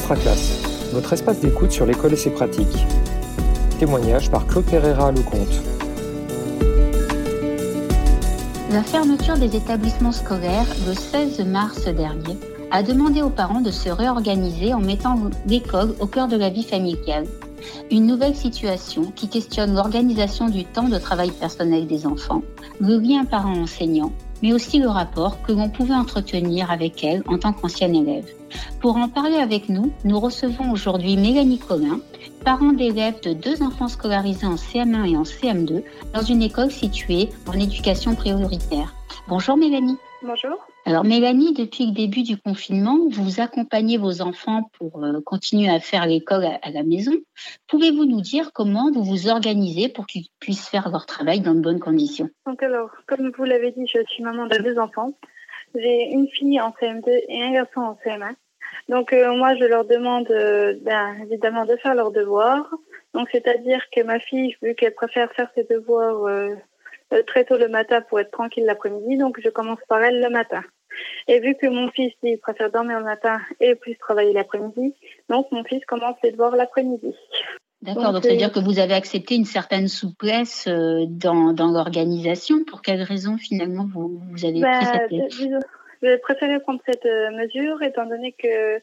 Masterclass, votre espace d'écoute sur l'école et ses pratiques. Témoignage par Claude Pereira Lecomte. La fermeture des établissements scolaires le 16 mars dernier a demandé aux parents de se réorganiser en mettant l'école au cœur de la vie familiale. Une nouvelle situation qui questionne l'organisation du temps de travail personnel des enfants, le lien parent-enseignant, mais aussi le rapport que l'on pouvait entretenir avec elle en tant qu'ancienne élève. Pour en parler avec nous, nous recevons aujourd'hui Mélanie Collin, parent d'élèves de deux enfants scolarisés en CM1 et en CM2 dans une école située en éducation prioritaire. Bonjour Mélanie. Bonjour. Alors Mélanie, depuis le début du confinement, vous accompagnez vos enfants pour euh, continuer à faire l'école à, la maison. Pouvez-vous nous dire comment vous vous organisez pour qu'ils puissent faire leur travail dans de bonnes conditions? Donc alors, comme vous l'avez dit, je suis maman de deux enfants. J'ai une fille en CM2 et un garçon en CM1. Donc euh, moi, je leur demande euh, ben, évidemment de faire leurs devoirs. Donc c'est-à-dire que ma fille, vu qu'elle préfère faire ses devoirs très tôt le matin pour être tranquille l'après-midi, donc je commence par elle le matin. Et vu que mon fils, il préfère dormir le matin et plus travailler l'après-midi, donc mon fils commence les devoirs l'après-midi. D'accord, donc, c'est-à-dire que vous avez accepté une certaine souplesse euh, dans, dans l'organisation. Pour quelle raison finalement vous, vous avez pris cette bah, mesure J'ai préféré prendre cette euh, mesure étant donné que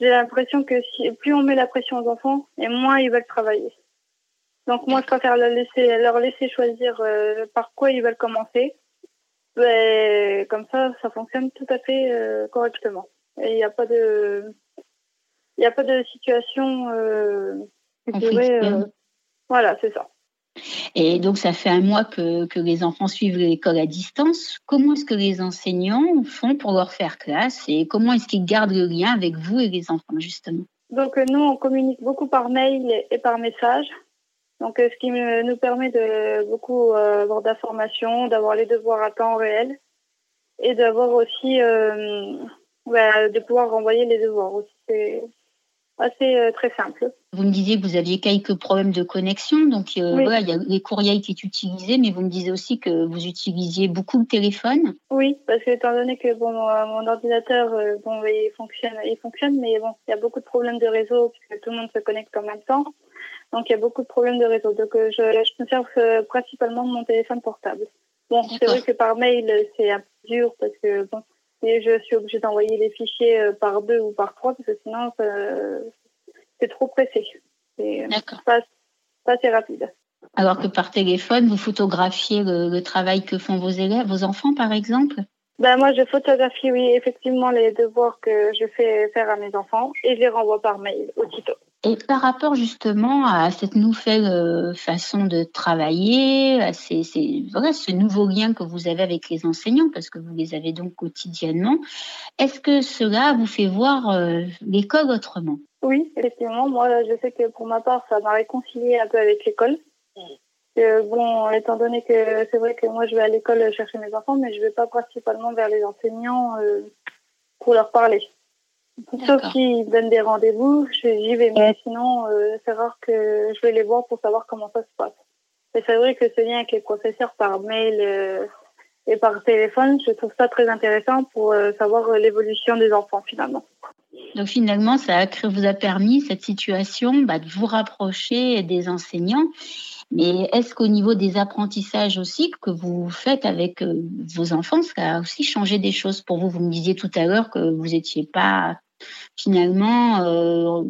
j'ai l'impression que si, plus on met la pression aux enfants, et moins ils veulent travailler. Donc moi, je préfère leur laisser, leur laisser choisir euh, par quoi ils veulent commencer. Et comme ça, ça fonctionne tout à fait euh, correctement. Et il n'y a pas de, il a pas de situation. Euh, voilà, c'est ça. Et donc, ça fait un mois que, que les enfants suivent l'école à distance. Comment est-ce que les enseignants font pour leur faire classe et comment est-ce qu'ils gardent le lien avec vous et les enfants, justement? Donc, nous, on communique beaucoup par mail et par message. Donc, euh, ce qui nous permet de beaucoup euh, avoir d'informations, d'avoir les devoirs à temps réel et d'avoir aussi euh, bah, de pouvoir renvoyer les devoirs aussi. Assez très simple. Vous me disiez que vous aviez quelques problèmes de connexion, donc voilà, il y a les courriels qui est utilisés, mais vous me disiez aussi que vous utilisiez beaucoup le téléphone. Oui, parce que étant donné que bon, mon ordinateur, bon, il fonctionne, il fonctionne, mais bon, il y a beaucoup de problèmes de réseau puisque tout le monde se connecte en même temps. Donc il y a beaucoup de problèmes de réseau. Donc euh, je, je me sers euh, principalement de mon téléphone portable. Bon, c'est vrai que par mail, c'est un peu dur parce que bon, je suis obligée d'envoyer les fichiers euh, par deux ou par trois parce que sinon c'est trop pressé. C'est pas, pas assez rapide. Alors que par téléphone, vous photographiez le, le, travail que font vos élèves, vos enfants par exemple? Ben moi, je photographie, oui, effectivement, les devoirs que je fais faire à mes enfants et je les renvoie par mail aussitôt. Et par rapport justement à cette nouvelle euh, façon de travailler, à ces, ces, voilà, ce nouveau lien que vous avez avec les enseignants, parce que vous les avez donc quotidiennement, est-ce que cela vous fait voir euh, l'école autrement? Oui, effectivement. Moi, je sais que pour ma part, ça m'a réconcilié un peu avec l'école. Euh, bon, étant donné que c'est vrai que moi, je vais à l'école chercher mes enfants, mais je ne vais pas principalement vers les enseignants pour leur parler. Sauf s'ils donnent des rendez-vous, j'y vais. Mais sinon, euh, c'est rare que je vais les voir pour savoir comment ça se passe. Et c'est vrai que ce lien avec les professeurs par mail euh, et par téléphone, je trouve ça très intéressant pour euh, savoir l'évolution des enfants finalement. Donc finalement, ça vous a permis cette situation bah, de vous rapprocher des enseignants. Mais est-ce qu'au niveau des apprentissages aussi que vous faites avec vos enfants, ça a aussi changé des choses pour vous? Vous me disiez tout à l'heure que vous n'étiez pas finalement euh,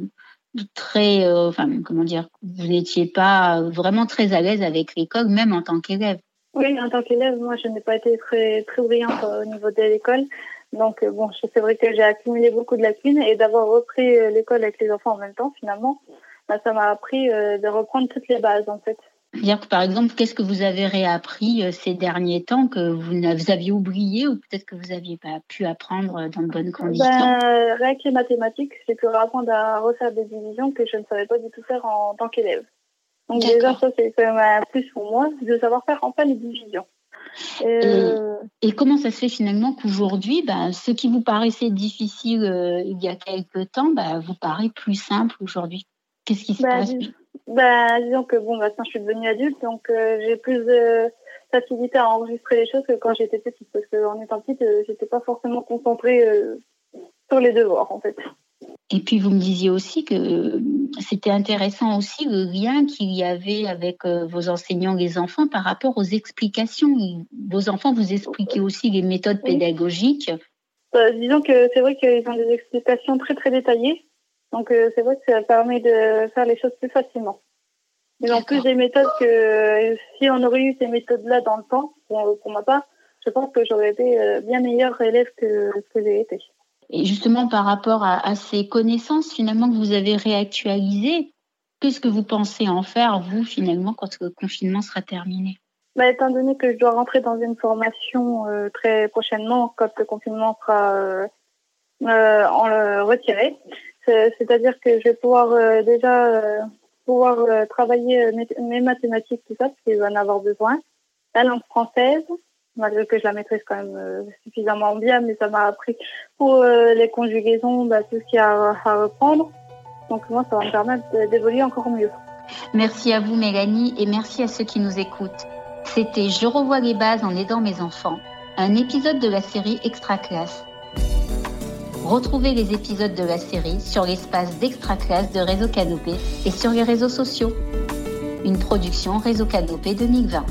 très, euh, enfin comment dire, vous n'étiez pas vraiment très à l'aise avec l'école, même en tant qu'élève. Oui, en tant qu'élève, moi, je n'ai pas été très très brillante au niveau de l'école. Donc bon, c'est vrai que j'ai accumulé beaucoup de lacunes et d'avoir repris l'école avec les enfants en même temps, finalement, bah, ça m'a appris euh, de reprendre toutes les bases en fait. Dire que par exemple, qu'est-ce que vous avez réappris euh, ces derniers temps que vous, aviez oublié ou peut-être que vous n'aviez pas pu apprendre euh, dans de bonnes conditions? Ben, Rien que les mathématiques, j'ai pu apprendre à refaire des divisions que je ne savais pas du tout faire en tant qu'élève. Donc déjà, ça c'est quand même un plus pour moi de savoir faire enfin les divisions. Euh, et, comment ça se fait finalement qu'aujourd'hui, ben, ce qui vous paraissait difficile il y a quelques temps, ben, vous paraît plus simple aujourd'hui? Qu'est-ce qui se passe? Bah, disons que bon, maintenant je suis devenue adulte, donc euh, j'ai plus de facilité à enregistrer les choses que quand j'étais petite, parce qu'en étant petite, euh, j'étais pas forcément concentrée euh, sur les devoirs, en fait. Et puis vous me disiez aussi que euh, c'était intéressant aussi le lien qu'il y avait avec vos enseignants, les enfants, par rapport aux explications. Vos enfants vous expliquaient aussi les méthodes pédagogiques. Euh, disons que c'est vrai qu'ils ont des explications très très détaillées. Donc c'est vrai que ça permet de faire les choses plus facilement. Ils ont plus des méthodes que si on aurait eu ces méthodes-là dans le temps, pour, ma part, je pense que j'aurais été bien meilleur élève que ce que j'ai été. Et justement, par rapport à, ces connaissances finalement que vous avez réactualisées, qu'est-ce que vous pensez en faire, vous, finalement, quand le confinement sera terminé? Bah, Étant donné que je dois rentrer dans une formation euh, très prochainement, quand le confinement sera euh, euh en, retiré, c'est-à-dire que je vais pouvoir euh, déjà pouvoir travailler mes, mathématiques, tout ça, parce qu'il va en avoir besoin, la langue française, malgré que je la maîtrise quand même euh, suffisamment bien, mais ça m'a appris pour euh, les conjugaisons, bah, tout ce qu'il y a à reprendre. Donc moi, ça va me permettre d'évoluer encore mieux. Merci à vous, Mélanie, et merci à ceux qui nous écoutent. C'était Je revois les bases en aidant mes enfants, un épisode de la série Extra Classe. Retrouvez les épisodes de la série sur l'espace d'Extra Classe de Réseau Canopé et sur les réseaux sociaux. Une production Réseau Canopé 2020.